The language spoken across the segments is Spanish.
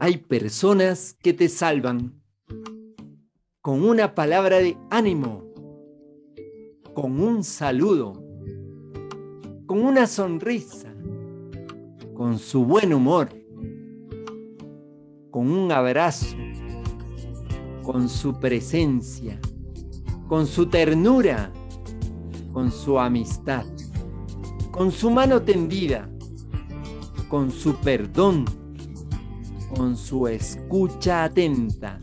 Hay personas que te salvan. Con una palabra de ánimo, con un saludo, con una sonrisa, con su buen humor, con un abrazo, con su presencia, con su ternura, con su amistad, con su mano tendida, con su perdón, con su escucha atenta,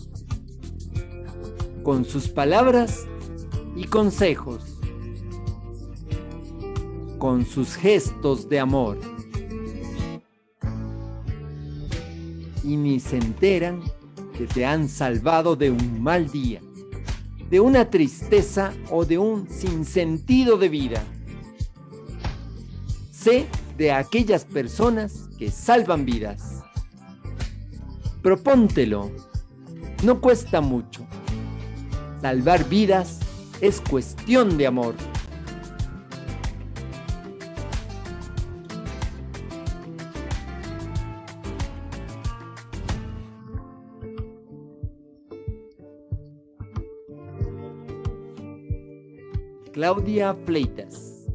con sus palabras y consejos, con sus gestos de amor. Y ni se enteran que te han salvado de un mal día, de una tristeza o de un sinsentido de vida. Sé de aquellas personas que salvan vidas. Propóntelo, no cuesta mucho. Salvar vidas es cuestión de amor. Claudia Fleitas.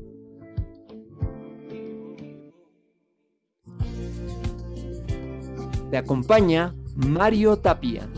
Te acompaña Mario Tapia.